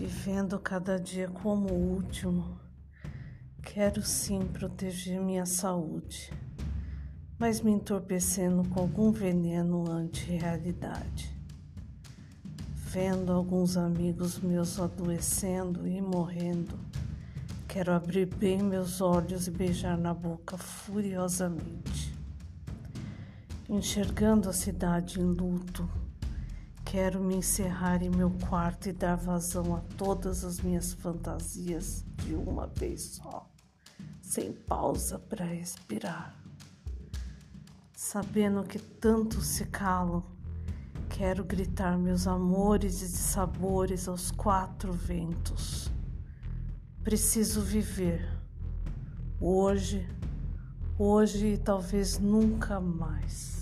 vivendo cada dia como o último. Quero sim proteger minha saúde, mas me entorpecendo com algum veneno anti-realidade. Vendo alguns amigos meus adoecendo e morrendo, quero abrir bem meus olhos e beijar na boca furiosamente. Enxergando a cidade em luto, Quero me encerrar em meu quarto e dar vazão a todas as minhas fantasias de uma vez só, sem pausa para respirar. Sabendo que tanto se calam, quero gritar meus amores e sabores aos quatro ventos. Preciso viver, hoje, hoje e talvez nunca mais.